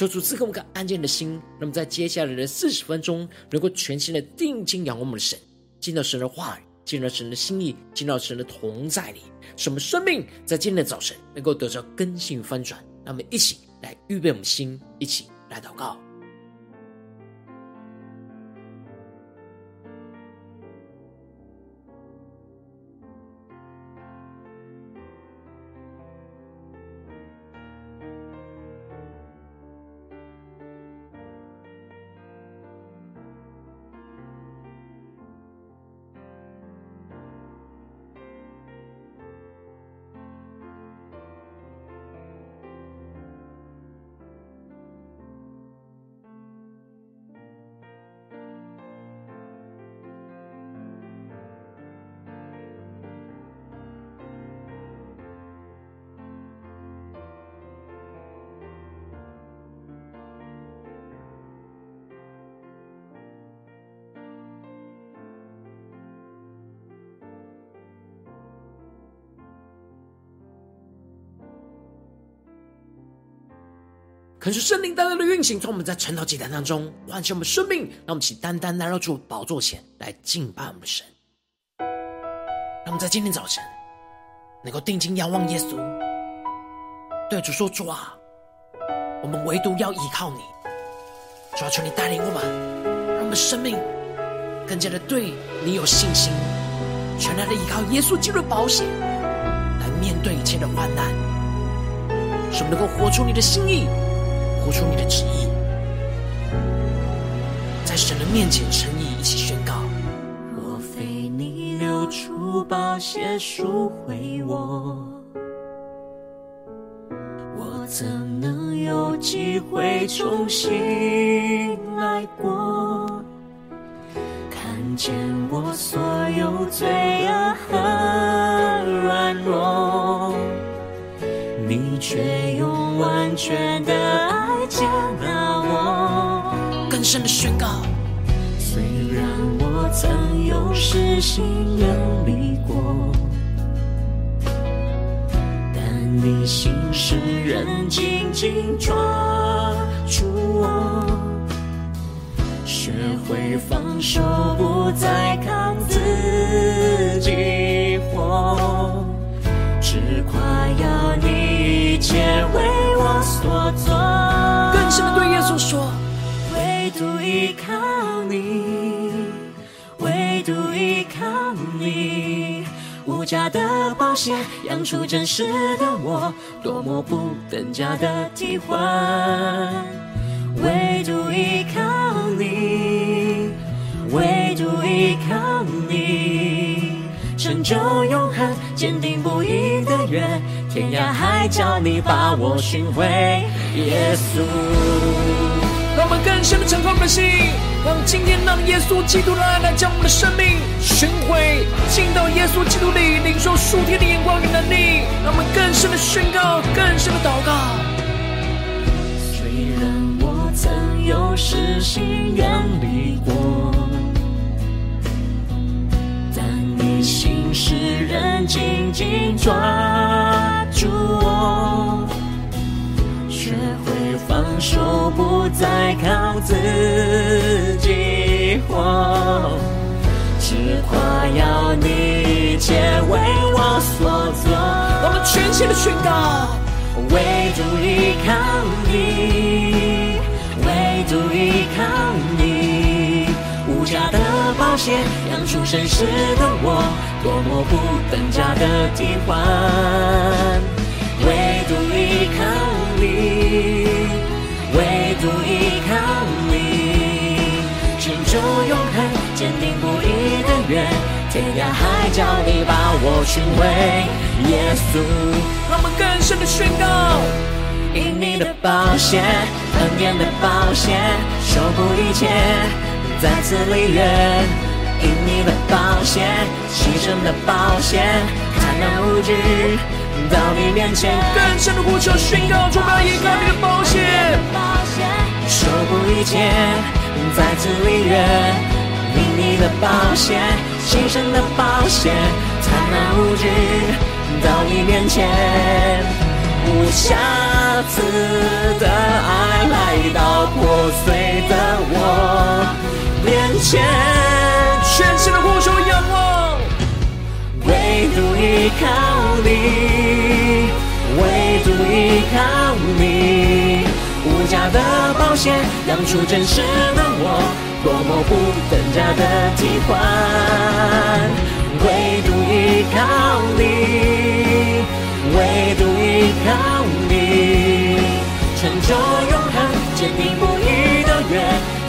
求主赐给我们个安静的心，那么在接下来的四十分钟，能够全心的定睛仰望我们的神，进到神的话语，进到神的心意，进到神的同在里，使我们生命在今天的早晨能够得到更新翻转。那么一起来预备我们的心，一起来祷告。可是圣灵带来的运行，从我们在晨祷祭坛当中唤醒我们生命，让我们起单单来到主宝座前来敬拜我们的神。让我们在今天早晨能够定睛仰望耶稣，对主说：“主啊，我们唯独要依靠你。主啊，求你带领我们，让我们生命更加的对你有信心，全然的依靠耶稣基督的宝血来面对一切的患难，使我们能够活出你的心意。”出你的旨意，在神的面前诚意一起宣告：若非你流出宝血赎回我，我怎能有机会重新来过？看见我所有罪恶和软弱，你却用完全的爱。接纳我，更深的宣告。虽然我曾有失心远离过，但你心使人紧紧抓住我，学会放手，不再靠自己活，只夸耀你切为我所做。是不是对耶稣说，唯独依靠你，唯独依靠你，无价的宝血养出真实的我，多么不等价的替换。唯独依靠你，唯独依靠你，成就永恒，坚定不移的约，天涯海角你把我寻回。耶稣，让我们更深的敞开我们的心，让今天让耶稣基督的爱来将我们的生命寻回，进到耶稣基督里，领受属天的眼光与能力，让我们更深的宣告，更深的祷告。虽然我曾有失心远离过，人紧紧抓住我。学会放手，不再靠自己活，只夸耀你一切为我所做。我们全心的宣告，唯独依靠你，唯独依靠你，无价的。宝血，养出真实的我，多么不等价的替换。唯独依靠你，唯独依靠你，成就永恒，坚定不移的约，天涯海角你把我寻回，耶稣，让我们更深的宣告。因你的宝血，恩典的宝血，守护一切，再次立约。因你的宝血，牺牲的宝血，坦然无惧到你面前。更深的呼求宣告，主啊，依靠你的宝血，修补一切，再次立约。因你的宝血，牺牲的宝血，坦然无惧到你面前。无瑕疵的爱来到破碎的我面前，全新的呼求仰望，唯独依靠你，唯独依靠你，无价的宝血养出真实的我，多么不等价的替换，唯独依靠你。唯独依靠你，成就永恒，坚定不移的约，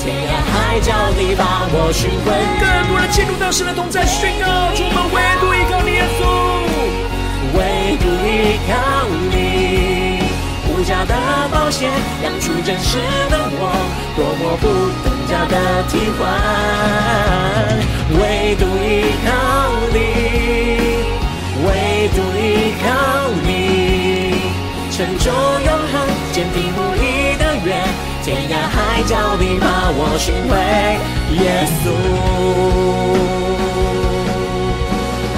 天涯海角你把我寻回。更多人进入到神的同在，宣告：主，我们唯独依靠你，耶稣，唯独依靠你，无价的保险养出真实的我，多么不等价的替换，唯独依靠你。唯独依靠你，成就永恒，坚定不移的约，天涯海角你把我寻回，耶稣。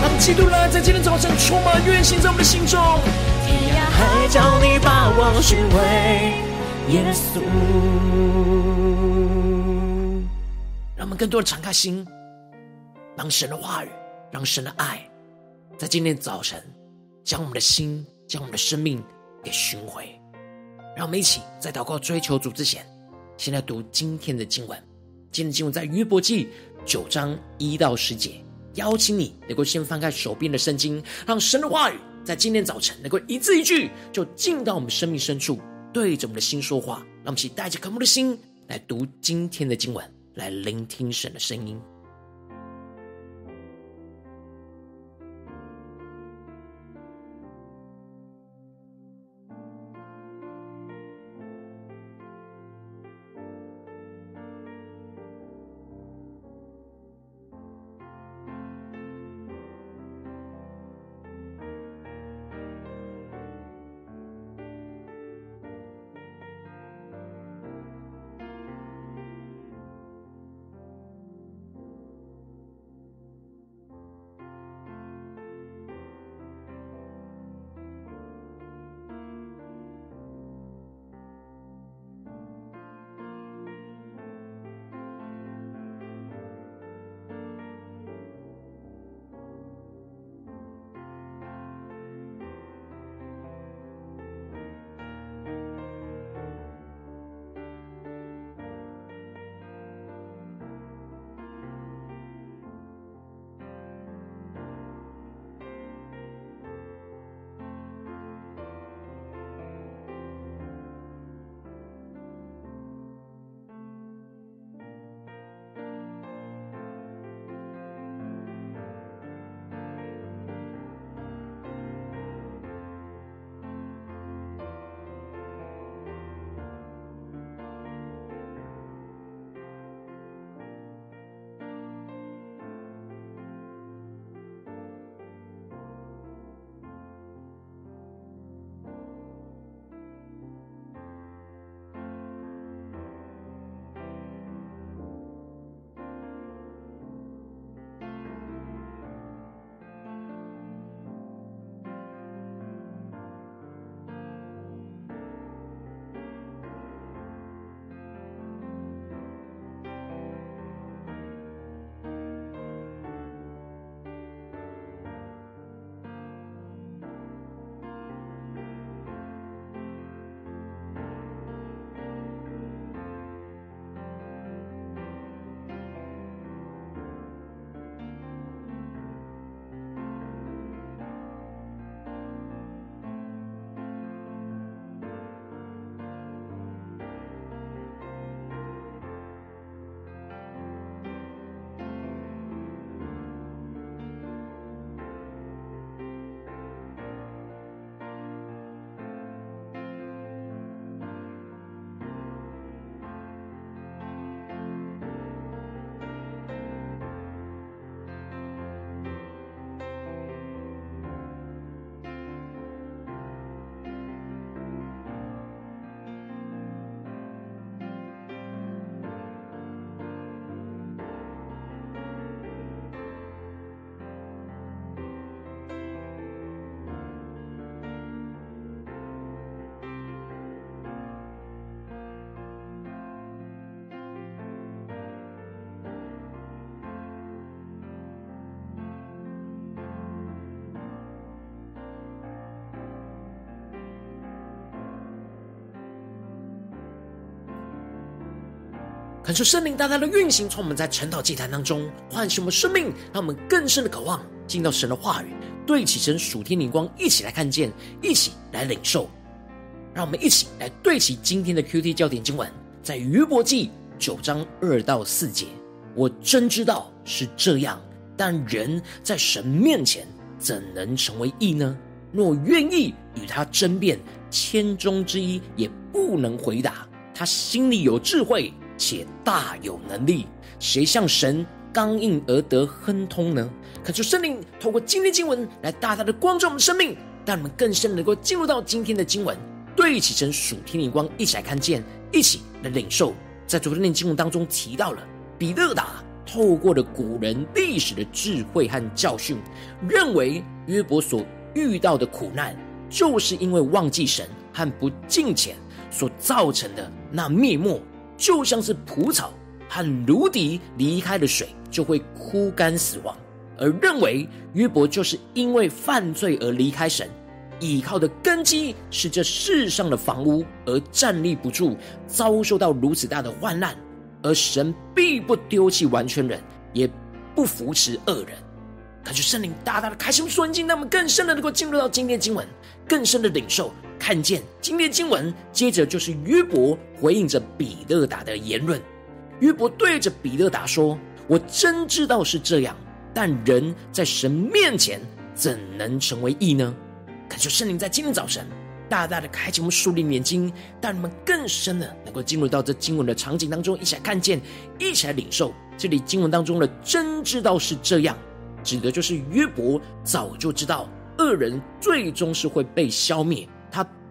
让基督来在今天早晨充满运行在我们的心中，天涯海角你把我寻回，耶稣。让我们更多的敞开心，让神的话语，让神的爱。在今天早晨，将我们的心，将我们的生命给寻回。让我们一起在祷告追求主之前，先来读今天的经文。今天的经文在约伯记九章一到十节。邀请你能够先翻开手边的圣经，让神的话语在今天早晨能够一字一句，就进到我们生命深处，对着我们的心说话。让我们一起带着渴慕的心来读今天的经文，来聆听神的声音。感受圣灵大大的运行，从我们在晨祷祭坛当中唤醒我们生命，让我们更深的渴望进到神的话语，对齐神属天灵光，一起来看见，一起来领受。让我们一起来对齐今天的 QT 焦点经文，在约伯记九章二到四节。我真知道是这样，但人在神面前怎能成为义呢？若愿意与他争辩，千中之一也不能回答。他心里有智慧，且大有能力，谁像神刚硬而得亨通呢？恳求圣灵透过今天经文来大大的光照我们生命，让我们更深能够进入到今天的经文，对齐神属天灵光，一起来看见，一起来领受。在昨天的经文当中提到了。比勒达透过了古人历史的智慧和教训，认为约伯所遇到的苦难，就是因为忘记神和不敬虔所造成的。那灭没就像是蒲草和芦荻离开了水就会枯干死亡，而认为约伯就是因为犯罪而离开神，倚靠的根基是这世上的房屋而站立不住，遭受到如此大的患难。而神必不丢弃完全人，也不扶持恶人。感谢圣灵大大的开启我们让我们更深的能够进入到今天经文，更深的领受，看见今天经文。接着就是约伯回应着比勒达的言论。约伯对着比勒达说：“我真知道是这样，但人在神面前怎能成为义呢？”感谢圣灵在今天早晨。大大的开启我们树立眼睛，让我们更深的能够进入到这经文的场景当中，一起来看见，一起来领受。这里经文当中的“真知道是这样”，指的就是约伯早就知道恶人最终是会被消灭，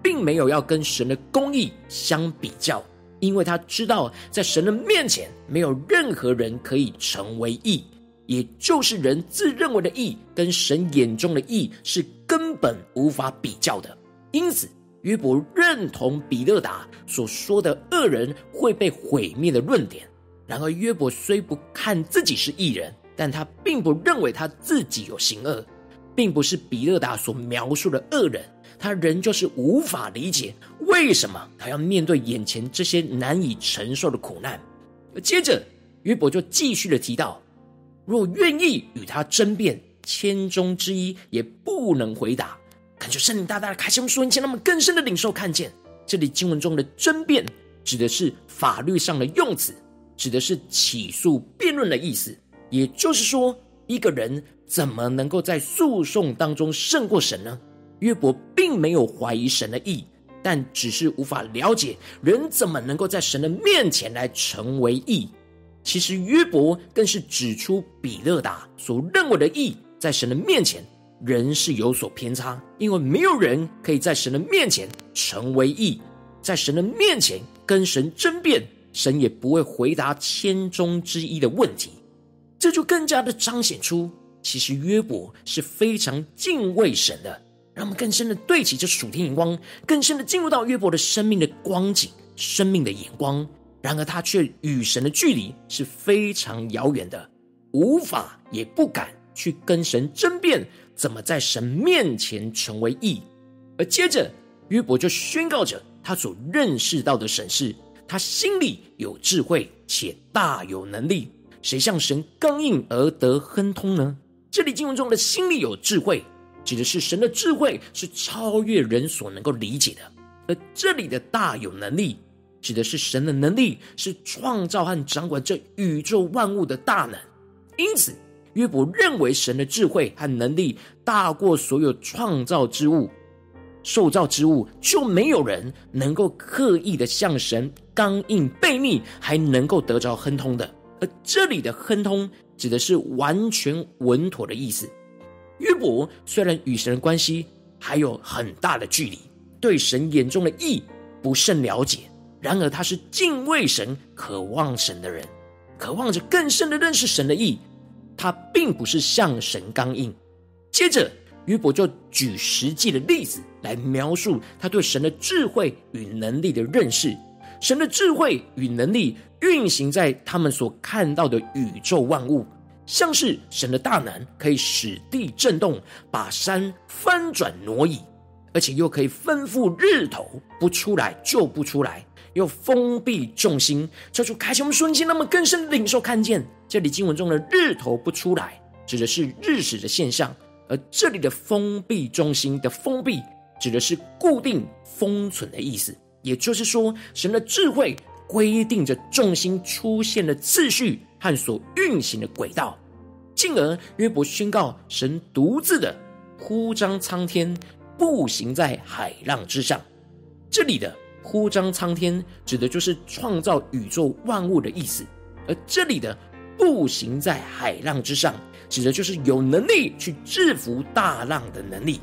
并没有要跟神的公义相比较，因为他知道在神的面前没有任何人可以成为义，也就是人自认为的义，跟神眼中的义是根本无法比较的。因此，约伯认同比勒达所说的恶人会被毁灭的论点。然而，约伯虽不看自己是义人，但他并不认为他自己有行恶，并不是比勒达所描述的恶人。他仍旧是无法理解为什么他要面对眼前这些难以承受的苦难。而接着，约伯就继续的提到：若愿意与他争辩，千中之一也不能回答。感觉圣灵大大的开启我们属灵眼睛，让我们更深的领受看见，这里经文中的争辩指的是法律上的用词，指的是起诉辩论的意思。也就是说，一个人怎么能够在诉讼当中胜过神呢？约伯并没有怀疑神的义，但只是无法了解人怎么能够在神的面前来成为义。其实约伯更是指出比勒达所认为的义，在神的面前。人是有所偏差，因为没有人可以在神的面前成为义，在神的面前跟神争辩，神也不会回答千中之一的问题。这就更加的彰显出，其实约伯是非常敬畏神的。让我们更深的对齐这属天眼光，更深的进入到约伯的生命的光景、生命的眼光。然而他却与神的距离是非常遥远的，无法也不敢去跟神争辩。怎么在神面前成为义？而接着约伯就宣告着他所认识到的神是：他心里有智慧，且大有能力。谁向神刚硬而得亨通呢？这里经文中的心里有智慧，指的是神的智慧是超越人所能够理解的；而这里的大有能力，指的是神的能力是创造和掌管这宇宙万物的大能。因此。约伯认为神的智慧和能力大过所有创造之物、受造之物，就没有人能够刻意的向神刚硬悖逆，还能够得着亨通的。而这里的亨通指的是完全稳妥的意思。约伯虽然与神的关系还有很大的距离，对神眼中的义不甚了解，然而他是敬畏神、渴望神的人，渴望着更深的认识神的义。他并不是向神刚硬。接着，约伯就举实际的例子来描述他对神的智慧与能力的认识。神的智慧与能力运行在他们所看到的宇宙万物，像是神的大能可以使地震动，把山翻转挪移，而且又可以吩咐日头不出来就不出来，又封闭众心，求主开启我们瞬间，那么更深的领受看见这里经文中的日头不出来，指的是日食的现象；而这里的封闭众心的封闭，指的是固定封存的意思。也就是说，神的智慧规定着众心出现的次序和所运行的轨道，进而约伯宣告神独自的呼张苍天，步行在海浪之上。这里的呼张苍天，指的就是创造宇宙万物的意思；而这里的步行在海浪之上，指的就是有能力去制服大浪的能力。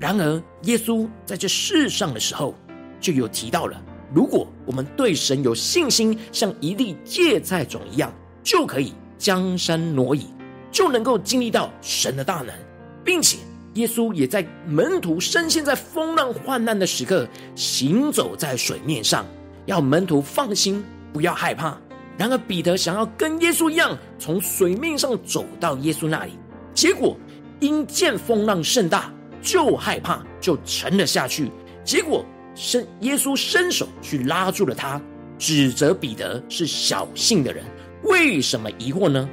然而，耶稣在这世上的时候，就有提到了，如果我们对神有信心，像一粒芥菜种一样，就可以江山挪移，就能够经历到神的大能，并且耶稣也在门徒深陷在风浪患难的时刻，行走在水面上，要门徒放心，不要害怕。然而彼得想要跟耶稣一样，从水面上走到耶稣那里，结果因见风浪甚大，就害怕，就沉了下去。结果。伸耶稣伸手去拉住了他，指责彼得是小信的人，为什么疑惑呢？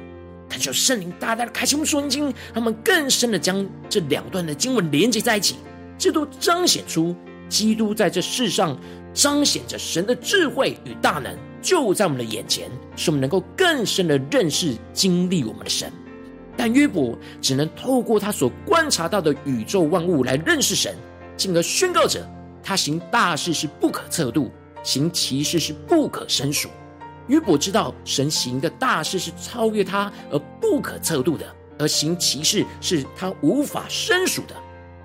恳求圣灵大大的开启我们属灵经，他们更深的将这两段的经文连接在一起，这都彰显出基督在这世上彰显着神的智慧与大能，就在我们的眼前，使我们能够更深的认识、经历我们的神。但约伯只能透过他所观察到的宇宙万物来认识神，进而宣告着。他行大事是不可测度，行奇事是不可胜数。约伯知道神行的大事是超越他而不可测度的，而行奇事是他无法胜数的。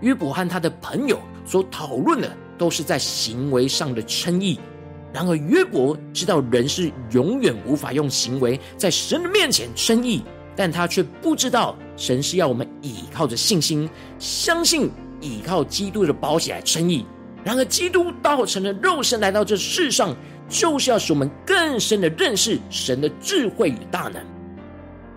约伯和他的朋友所讨论的都是在行为上的称义。然而约伯知道人是永远无法用行为在神的面前称义，但他却不知道神是要我们倚靠着信心，相信倚靠基督的宝血来称义。然而，基督道成了肉身来到这世上，就是要使我们更深的认识神的智慧与大能。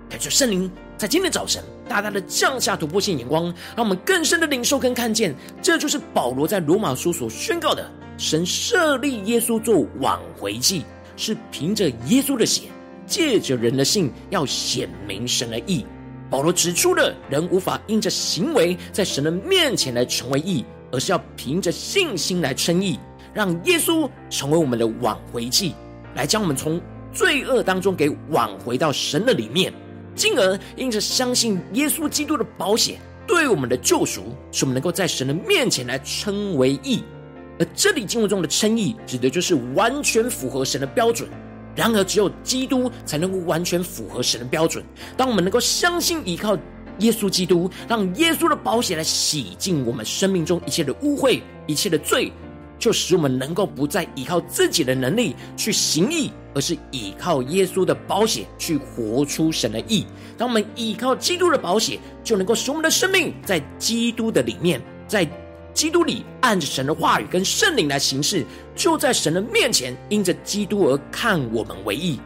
感谢圣灵在今天早晨大大的降下突破性眼光，让我们更深的领受跟看见，这就是保罗在罗马书所宣告的：神设立耶稣做挽回祭，是凭着耶稣的血，借着人的信，要显明神的义。保罗指出了人无法因着行为在神的面前来成为义。而是要凭着信心来称义，让耶稣成为我们的挽回祭，来将我们从罪恶当中给挽回到神的里面，进而因着相信耶稣基督的保险对我们的救赎，使我们能够在神的面前来称为义。而这里经文中的称义，指的就是完全符合神的标准。然而，只有基督才能够完全符合神的标准。当我们能够相信依靠。耶稣基督让耶稣的宝血来洗净我们生命中一切的污秽、一切的罪，就使我们能够不再依靠自己的能力去行义，而是依靠耶稣的宝血去活出神的义。当我们依靠基督的宝血，就能够使我们的生命在基督的里面，在基督里按着神的话语跟圣灵来行事，就在神的面前因着基督而看我们为义。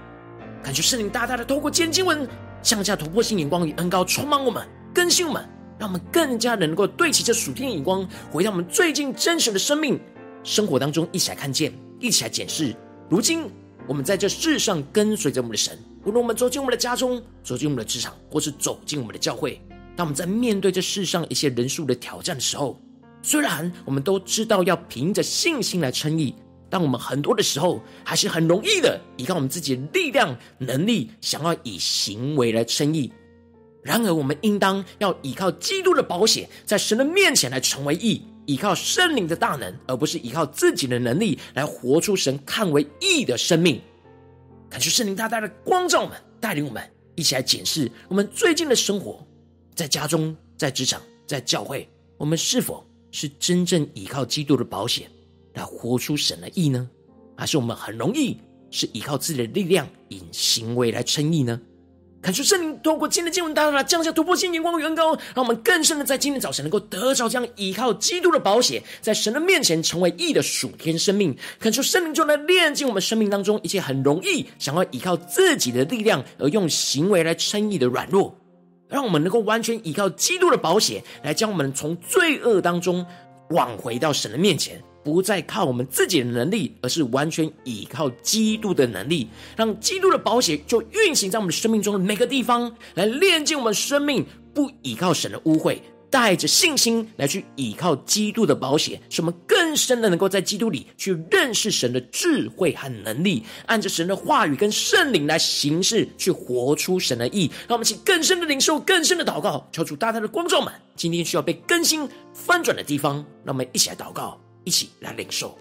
感觉圣灵大大的透过今天经文。降下突破性眼光与恩膏，充满我们，更新我们，让我们更加能够对齐这属天的眼光，回到我们最近真实的生命生活当中，一起来看见，一起来检视。如今我们在这世上跟随着我们的神，无论我们走进我们的家中，走进我们的职场，或是走进我们的教会，当我们在面对这世上一些人数的挑战的时候，虽然我们都知道要凭着信心来称义。但我们很多的时候，还是很容易的依靠我们自己的力量、能力，想要以行为来称义。然而，我们应当要依靠基督的保险，在神的面前来成为义，依靠圣灵的大能，而不是依靠自己的能力来活出神看为义的生命。感谢圣灵大大的光照我们，带领我们一起来检视我们最近的生活，在家中、在职场、在教会，我们是否是真正依靠基督的保险？来活出神的义呢？还是我们很容易是依靠自己的力量，以行为来称义呢？看出圣灵透过今天的经文，大大的降下突破性眼光与恩膏，让我们更深的在今天早晨能够得着这样依靠基督的宝血，在神的面前成为义的属天生命。看出圣灵就来炼净我们生命当中一切很容易想要依靠自己的力量而用行为来称义的软弱，让我们能够完全依靠基督的宝血，来将我们从罪恶当中挽回到神的面前。不再靠我们自己的能力，而是完全依靠基督的能力，让基督的宝血就运行在我们生命中的每个地方，来炼净我们生命，不依靠神的污秽。带着信心来去倚靠基督的宝血，使我们更深的能够在基督里去认识神的智慧和能力，按着神的话语跟圣灵来行事，去活出神的意。让我们请更深的领受，更深的祷告，求主大大的光照们，今天需要被更新翻转的地方，让我们一起来祷告，一起来领受。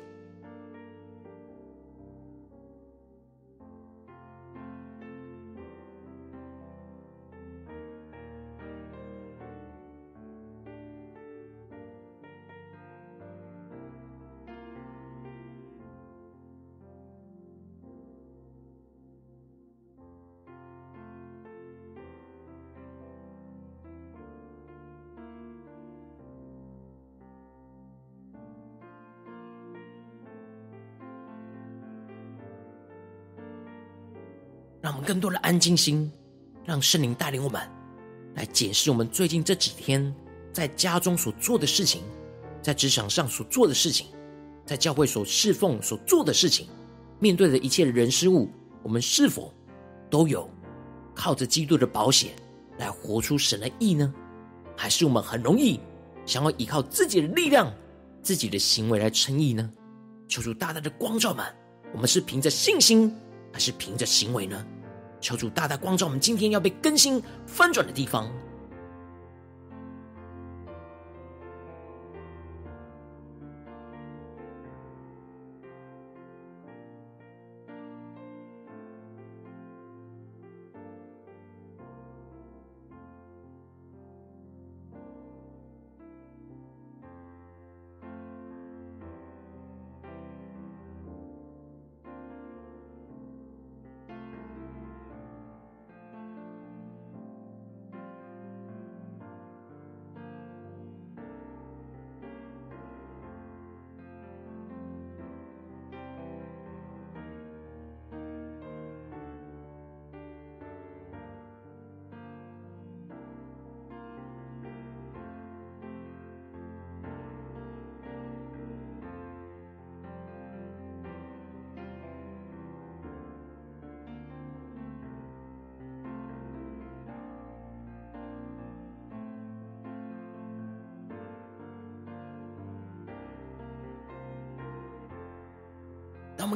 更多的安静心，让圣灵带领我们来检视我们最近这几天在家中所做的事情，在职场上所做的事情，在教会所侍奉所做的事情，面对的一切人事物，我们是否都有靠着基督的保险来活出神的意呢？还是我们很容易想要依靠自己的力量、自己的行为来称义呢？求主大大的光照们，我们是凭着信心，还是凭着行为呢？求主大大光照我们今天要被更新翻转的地方。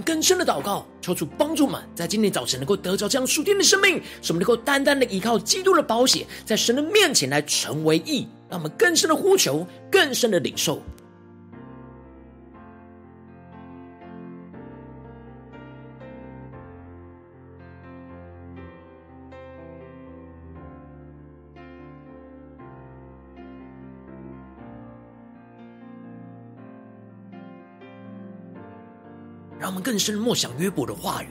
更深的祷告，求主帮助我们，在今天早晨能够得着这样属天的生命，使我们能够单单的依靠基督的宝血，在神的面前来成为义。让我们更深的呼求，更深的领受。更深默想约伯的话语。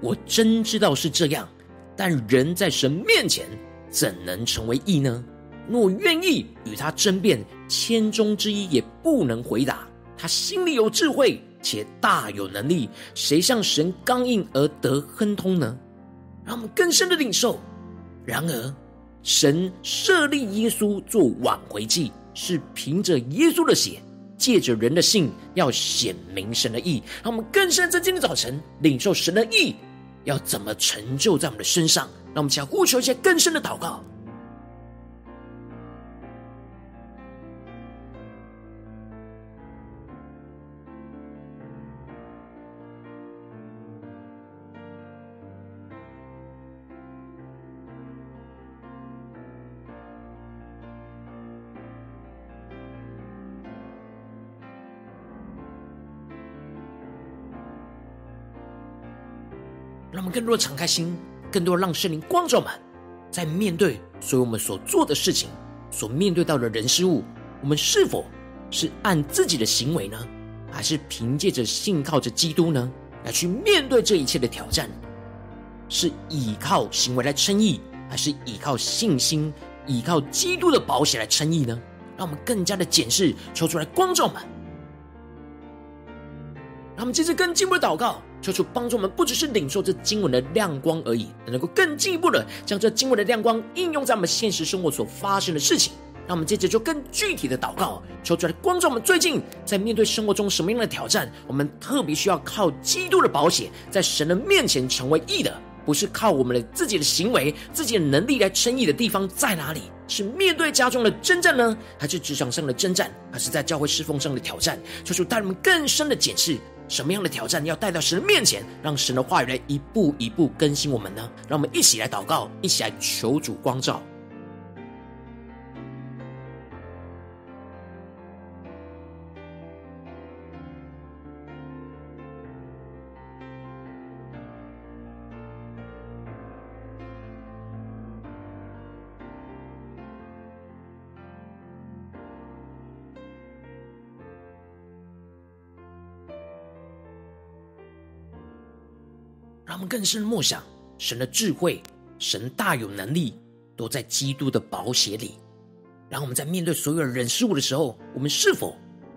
我真知道是这样，但人在神面前怎能成为义呢？若愿意与他争辩，千中之一也不能回答。他心里有智慧，且大有能力，谁向神刚硬而得亨通呢？让我们更深的领受。然而，神设立耶稣做挽回祭，是凭着耶稣的血。借着人的性，要显明神的意，让我们更深在今天早晨领受神的意，要怎么成就在我们的身上？让我们想呼求一些更深的祷告。让我们更多的敞开心，更多的让圣灵光照满，在面对所有我们所做的事情，所面对到的人事物，我们是否是按自己的行为呢，还是凭借着信靠着基督呢，来去面对这一切的挑战？是依靠行为来称义，还是依靠信心、依靠基督的宝血来称义呢？让我们更加的检视，求出来光照满。让我们接着更进一步的祷告。求主帮助我们，不只是领受这经文的亮光而已，能够更进一步的将这经文的亮光应用在我们现实生活所发生的事情，让我们接着就更具体的祷告，求主来光照我们最近在面对生活中什么样的挑战，我们特别需要靠基督的保险，在神的面前成为义的。不是靠我们的自己的行为、自己的能力来称义的地方在哪里？是面对家中的征战呢，还是职场上的征战，还是在教会侍奉上的挑战？求主带我们更深的检视，什么样的挑战要带到神的面前，让神的话语来一步一步更新我们呢？让我们一起来祷告，一起来求主光照。他们更深默想，神的智慧，神大有能力，都在基督的宝血里。然后我们在面对所有的人事物的时候，我们是否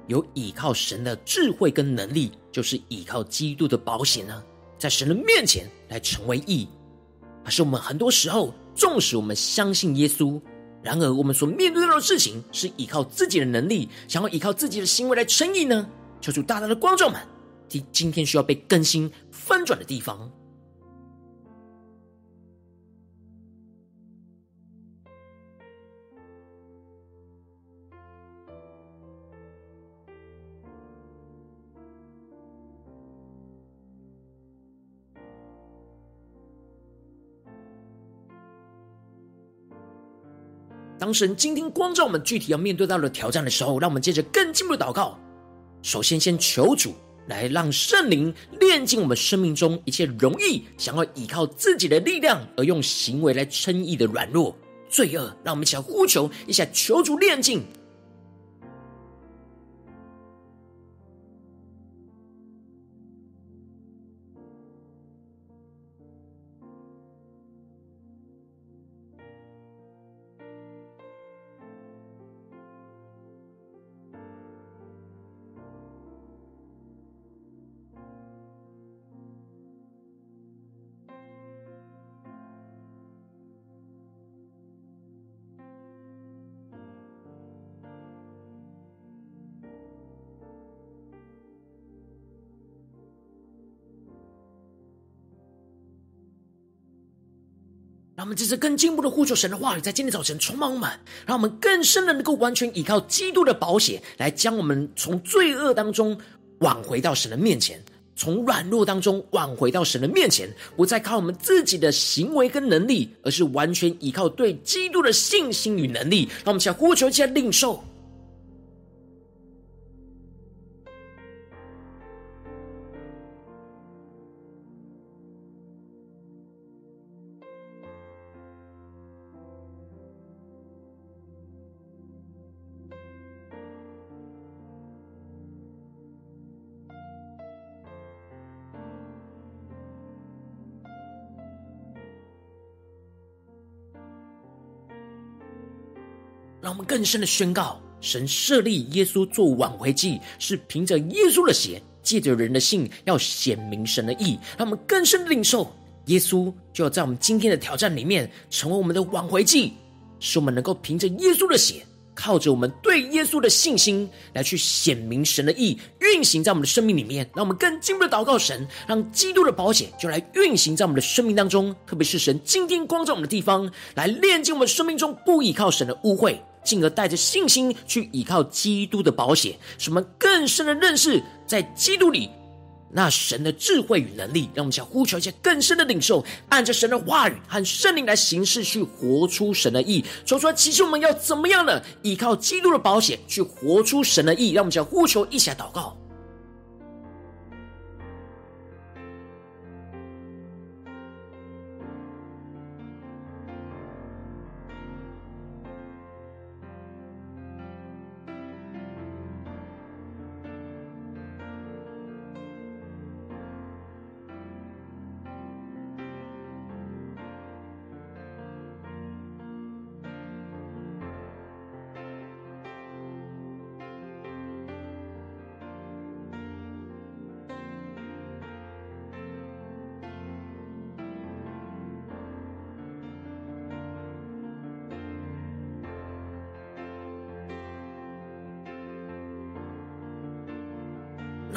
有依靠神的智慧跟能力，就是依靠基督的保险呢？在神的面前来成为义，还是我们很多时候，纵使我们相信耶稣，然而我们所面对到的事情是依靠自己的能力，想要依靠自己的行为来称义呢？求主大大的光照们，今今天需要被更新翻转的地方。当神今天光照我们具体要面对到的挑战的时候，让我们接着更进一步的祷告。首先，先求主来让圣灵炼尽我们生命中一切容易想要依靠自己的力量而用行为来称义的软弱、罪恶。让我们一起来呼求，一下求主炼净。让我们这次更进一步的呼求神的话语，在今天早晨充满我们，让我们更深的能够完全依靠基督的保险，来将我们从罪恶当中挽回到神的面前，从软弱当中挽回到神的面前，不再靠我们自己的行为跟能力，而是完全依靠对基督的信心与能力。让我们想呼求，一下领受。更深的宣告：神设立耶稣做挽回祭，是凭着耶稣的血，借着人的信，要显明神的义。让我们更深的领受，耶稣就要在我们今天的挑战里面，成为我们的挽回祭，使我们能够凭着耶稣的血。靠着我们对耶稣的信心来去显明神的义，运行在我们的生命里面，让我们更进一步的祷告神，让基督的宝血就来运行在我们的生命当中，特别是神今天光照我们的地方，来炼净我们生命中不依靠神的污秽，进而带着信心去依靠基督的保险，什么更深的认识在基督里。那神的智慧与能力，让我们想呼求一些更深的领受，按着神的话语和圣灵来行事，去活出神的意。所以说，其实我们要怎么样呢？依靠基督的保险去活出神的意。让我们想呼求，一起来祷告。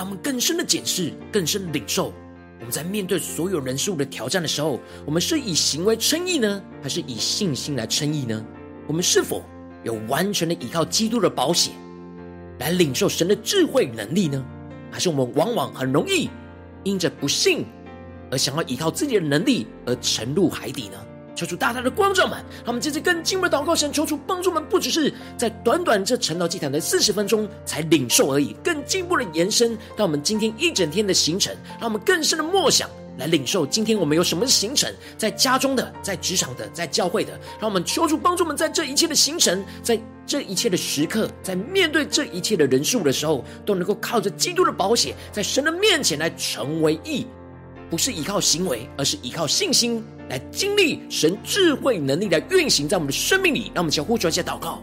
让我们更深的检视、更深的领受。我们在面对所有人事物的挑战的时候，我们是以行为称义呢，还是以信心来称义呢？我们是否有完全的依靠基督的保险来领受神的智慧能力呢？还是我们往往很容易因着不信而想要依靠自己的能力而沉入海底呢？求主大大的光照们，让我们接着更进一步的祷告，神求主帮助们，不只是在短短这晨祷祭坛的四十分钟才领受而已，更进一步的延伸到我们今天一整天的行程，让我们更深的默想来领受今天我们有什么行程，在家中的，在职场的，在教会的，让我们求主帮助们，在这一切的行程，在这一切的时刻，在面对这一切的人数的时候，都能够靠着基督的宝血，在神的面前来成为义。不是依靠行为，而是依靠信心来经历神智慧能力来运行在我们的生命里。让我们一起呼求一下祷告。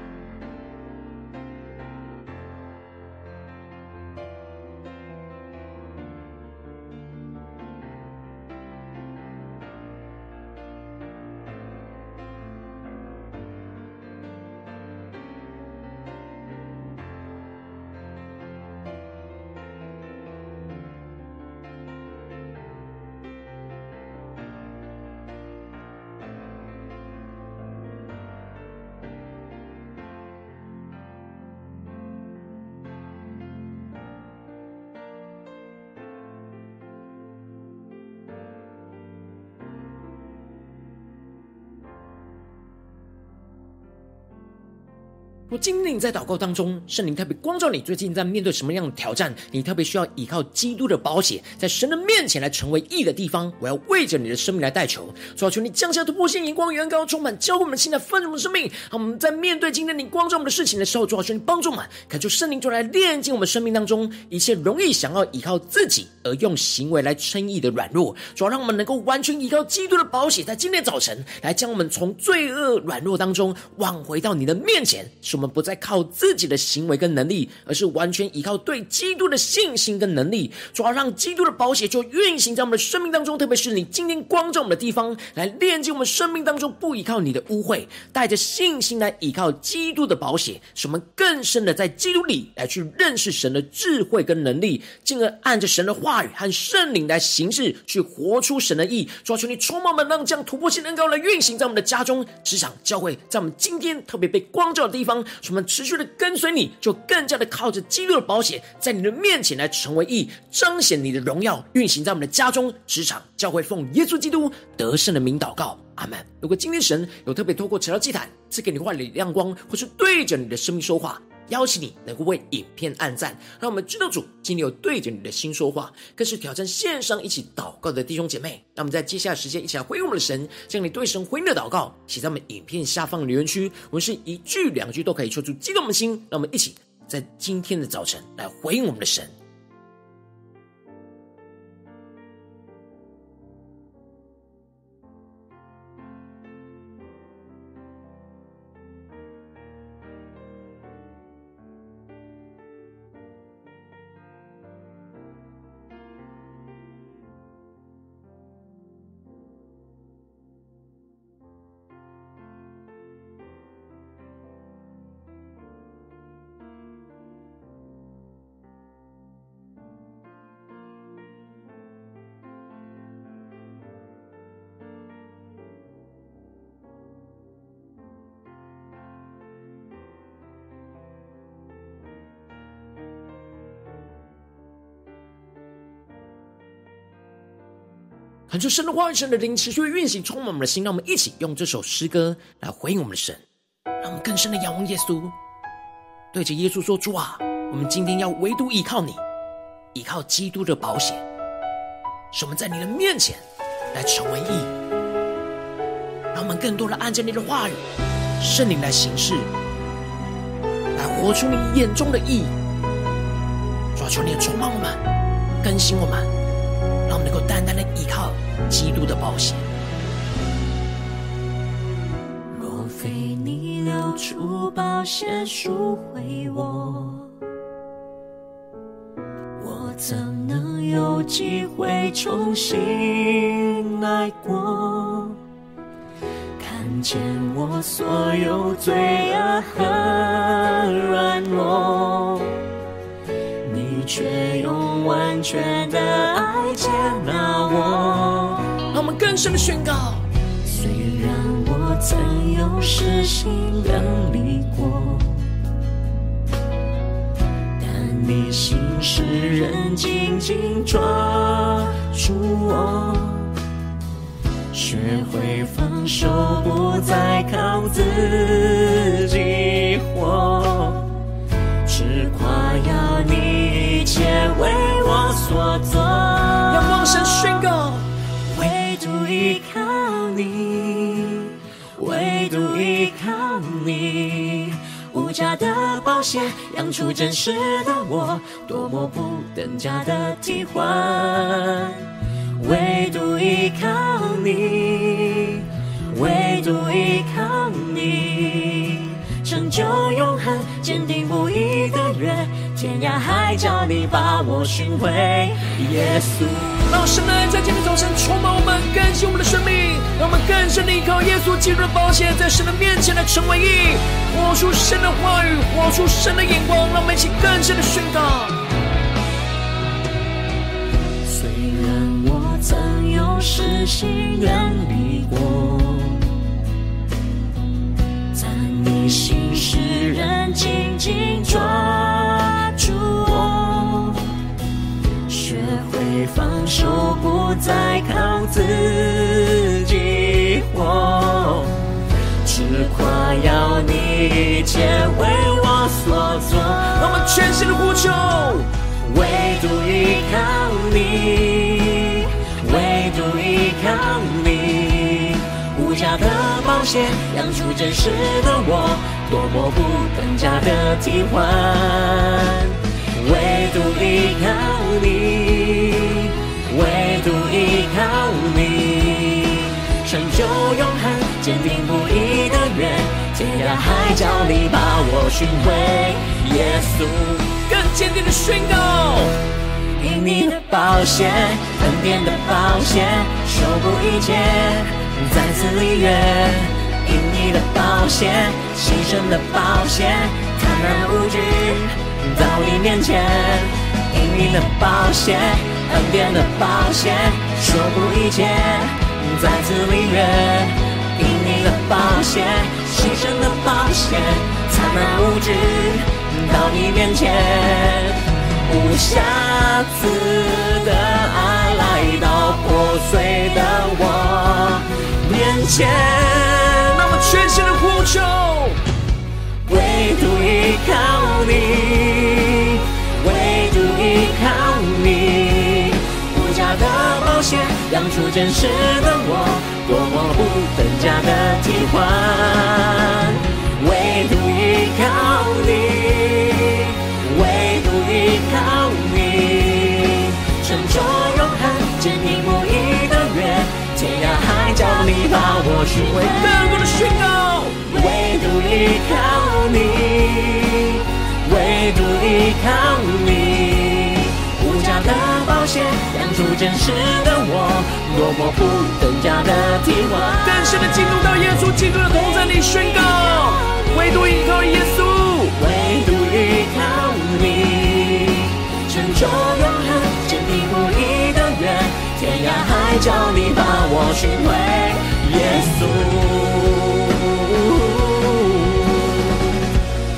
今天在祷告当中，圣灵特别光照你，最近在面对什么样的挑战？你特别需要依靠基督的宝血，在神的面前来成为义的地方。我要为着你的生命来代求，主要求你降下突破性眼光，远高充满，教会我们现在丰盛的生命。好我们在面对今天你光照我们的事情的时候，主要求你帮助我们，恳求圣灵就来炼净我们生命当中一切容易想要依靠自己而用行为来称义的软弱。主要让我们能够完全依靠基督的宝血，在今天早晨来将我们从罪恶软弱当中挽回到你的面前，我们不再靠自己的行为跟能力，而是完全依靠对基督的信心跟能力。主要让基督的宝血就运行在我们的生命当中，特别是你今天光照我们的地方，来炼净我们生命当中。不依靠你的污秽，带着信心来依靠基督的宝血，使我们更深的在基督里来去认识神的智慧跟能力，进而按着神的话语和圣灵来行事，去活出神的意。主要求你充满我们，让这样突破性能够来运行在我们的家中、职场、教会，在我们今天特别被光照的地方。使我们持续的跟随你，就更加的靠着基督的保险，在你的面前来成为义，彰显你的荣耀，运行在我们的家中、职场、教会，奉耶稣基督得胜的名祷告，阿门。如果今天神有特别透过晨祷祭坛赐给你话语亮光，或是对着你的生命说话，邀请你能够为影片按赞，让我们知道主今天有对着你的心说话，更是挑战线上一起祷告的弟兄姐妹。让我们在接下来时间一起来回应我们的神，将你对神回应的祷告写在我们影片下方留言区。我们是一句两句都可以说出激动的心，让我们一起在今天的早晨来回应我们的神。恳求神的话语、神的灵持续运行，充满我们的心。让我们一起用这首诗歌来回应我们的神，让我们更深的仰望耶稣，对着耶稣说：“主啊，我们今天要唯独依靠你，依靠基督的保险，使我们在你的面前来成为义。让我们更多的按着你的话语、圣灵来行事，来活出你眼中的义。主啊，求你充满我们，更新我们。”单单的依靠基督的宝血。若非你流出宝血赎回我，我怎能有机会重新来过？看见我所有罪恶和软弱，却用完全的爱。接纳我，让我们更深的宣告。虽然我曾有失心远离过，但你心使人紧紧抓住我，学会放手，不再靠自己活，只夸耀所做。神宣告，唯独依靠你，唯独依靠你，无价的保险养出真实的我，多么不等价的替换。唯独依靠你，唯独依靠你，成就永恒，坚定不移的约，天涯海角你把我寻回，耶稣。让神的爱在今天早晨充满我们，更新我们的生命。让我们更深的依靠耶稣基督的宝血，在神的面前来成为义，活出神的话语，活出神的眼光。让我们一起更深的宣告。虽然我曾有失心远离过，紧紧抓住我。学会放手，不再靠自己活，只夸耀你一切为我所做。我们全心的呼求，唯独依靠你，唯独依靠你，无价的宝血养出真实的我，多么不等价的替换。唯独依靠你，唯独依靠你，成就永恒，坚定不移的约，天涯海角你把我寻回，耶稣更坚定的宣告，因你的宝血，恩典的宝血，修补一切，再次立约，因你的保险，牺牲的保险，坦然无惧。到你面前，因你的保险，恩典的保险，守护一切，再次立约。因你的保险，牺牲的宝血，残然无惧。到你面前，无瑕疵的爱来到破碎的我面前，全新的呼求。唯独依靠你，唯独依靠你，无价的宝血养出真实的我，多么不等价的替换。唯独依靠你，唯独依靠你，成就永恒，坚定不移，天涯海角你把我寻回。的宣告，唯独依靠。你，唯独依靠你，无价的宝血养出真实的我，多么不等价的替换。更深的进入到耶稣基督的同在里宣告，唯独依靠耶稣，唯独依靠你，成就永恒，天涯海角你把我寻回，耶稣。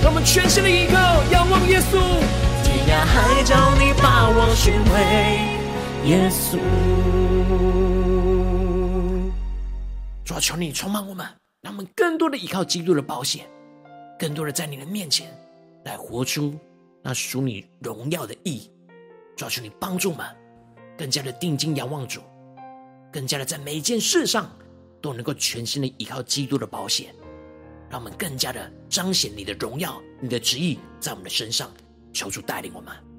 让我们全新的依靠，仰望耶稣。天涯海角，你把我寻回，耶稣。主啊，求你充满我们，让我们更多的依靠基督的保险，更多的在你的面前来活出那属你荣耀的意义。主啊，求你帮助我们，更加的定睛仰望主，更加的在每一件事上都能够全心的依靠基督的保险，让我们更加的彰显你的荣耀、你的旨意在我们的身上。求主带领我们。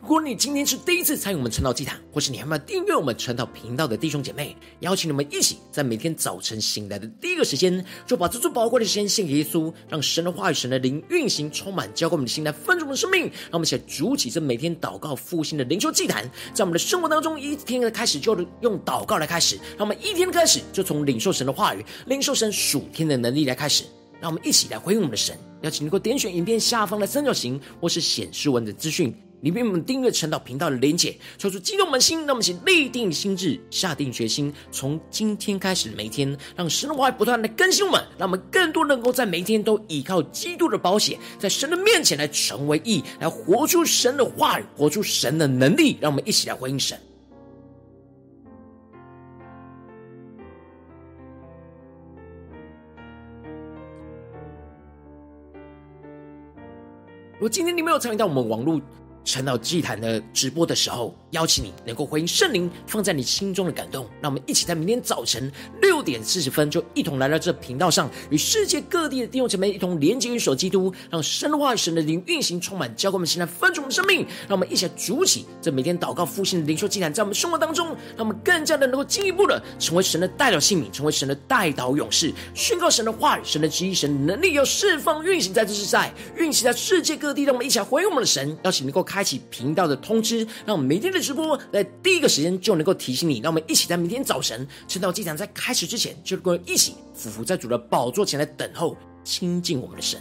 如果你今天是第一次参与我们晨祷祭坛，或是你还没有订阅我们晨祷频道的弟兄姐妹，邀请你们一起在每天早晨醒来的第一个时间，就把这最宝贵的时间献给耶稣，让神的话语、神的灵运行充满，浇灌我们的心来丰盛我们的生命。让我们一起来筑起这每天祷告复兴的灵修祭坛，在我们的生活当中，一天的开始就用祷告来开始，让我们一天的开始就从领受神的话语、领受神属天的能力来开始。让我们一起来回应我们的神，邀请你能够点选影片下方的三角形，或是显示文的资讯。里面我们订阅晨祷频道的连结，抽出激动我们心，让我们一起立定心志，下定决心，从今天开始每天，让神的话不断的更新我们，让我们更多能够在每一天都依靠基督的保险，在神的面前来成为义，来活出神的话语，活出神的能力。让我们一起来回应神。如果今天你没有参与到我们网络，晨祷祭坛的直播的时候，邀请你能够回应圣灵放在你心中的感动，让我们一起在明天早晨六点四十分就一同来到这频道上，与世界各地的弟兄姐妹一同连接、与守基督，让神的话语、神的灵运行充满，浇灌我们现在分足我们生命，让我们一起来筑起这每天祷告复兴的灵修祭坛，在我们生活当中，让我们更加的能够进一步的成为神的代表性命，成为神的代祷勇士，宣告神的话语、神的旨意、神的能力要释放运行在这世代，运行在世界各地，让我们一起来回应我们的神，邀请能够开开启频道的通知，让我们明天的直播在第一个时间就能够提醒你。让我们一起在明天早晨趁到祭坛在开始之前，就能够一起俯伏在主的宝座前来等候亲近我们的神。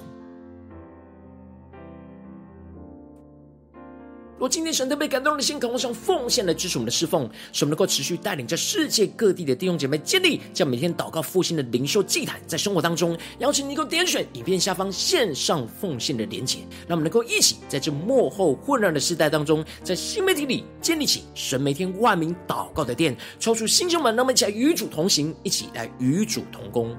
若今天神特别感动的心，渴望上奉献来支持我们的侍奉，使我们能够持续带领着世界各地的弟兄姐妹建立将每天祷告复兴的灵修祭坛，在生活当中，邀请你能够点选影片下方线上奉献的连结，让我们能够一起在这幕后混乱的时代当中，在新媒体里建立起神每天万名祷告的殿，抽出弟兄们，让我们一起来与主同行，一起来与主同工。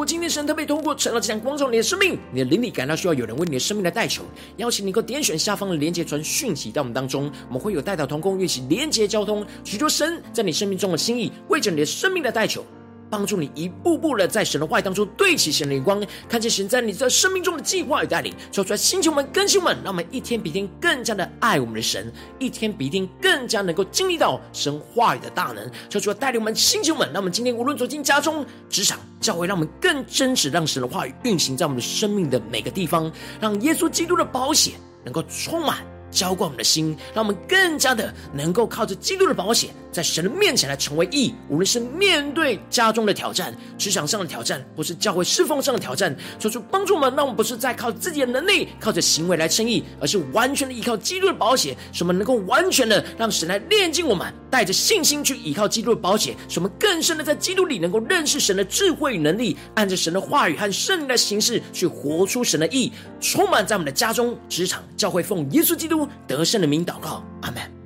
我今天神特别通过晨祷祭坛光照你的生命，你的灵力感到需要有人为你的生命来代求，邀请你能够点选下方的连接传讯息到我们当中，我们会有代祷同工一起连接交通，许多神在你生命中的心意，为着你的生命的代求。帮助你一步步的在神的话语当中对齐神的眼光，看见神在你的生命中的计划与带领，说出来星球们、更新们，让我们一天比一天更加的爱我们的神，一天比一天更加能够经历到神话语的大能，说出来带领我们星球们，让我们今天无论走进家中、职场、教会，让我们更真实，让神的话语运行在我们的生命的每个地方，让耶稣基督的宝血能够充满。浇灌我们的心，让我们更加的能够靠着基督的宝血，在神的面前来成为义。无论是面对家中的挑战、职场上的挑战，或是教会侍奉上的挑战，求主帮助我们。让我们不是在靠自己的能力、靠着行为来称义，而是完全的依靠基督的宝血，使我们能够完全的让神来炼净我们，带着信心去依靠基督的宝血，使我们更深的在基督里能够认识神的智慧与能力，按着神的话语和圣灵的形式去活出神的义，充满在我们的家中、职场、教会，奉耶稣基督督得胜的名祷告，阿门。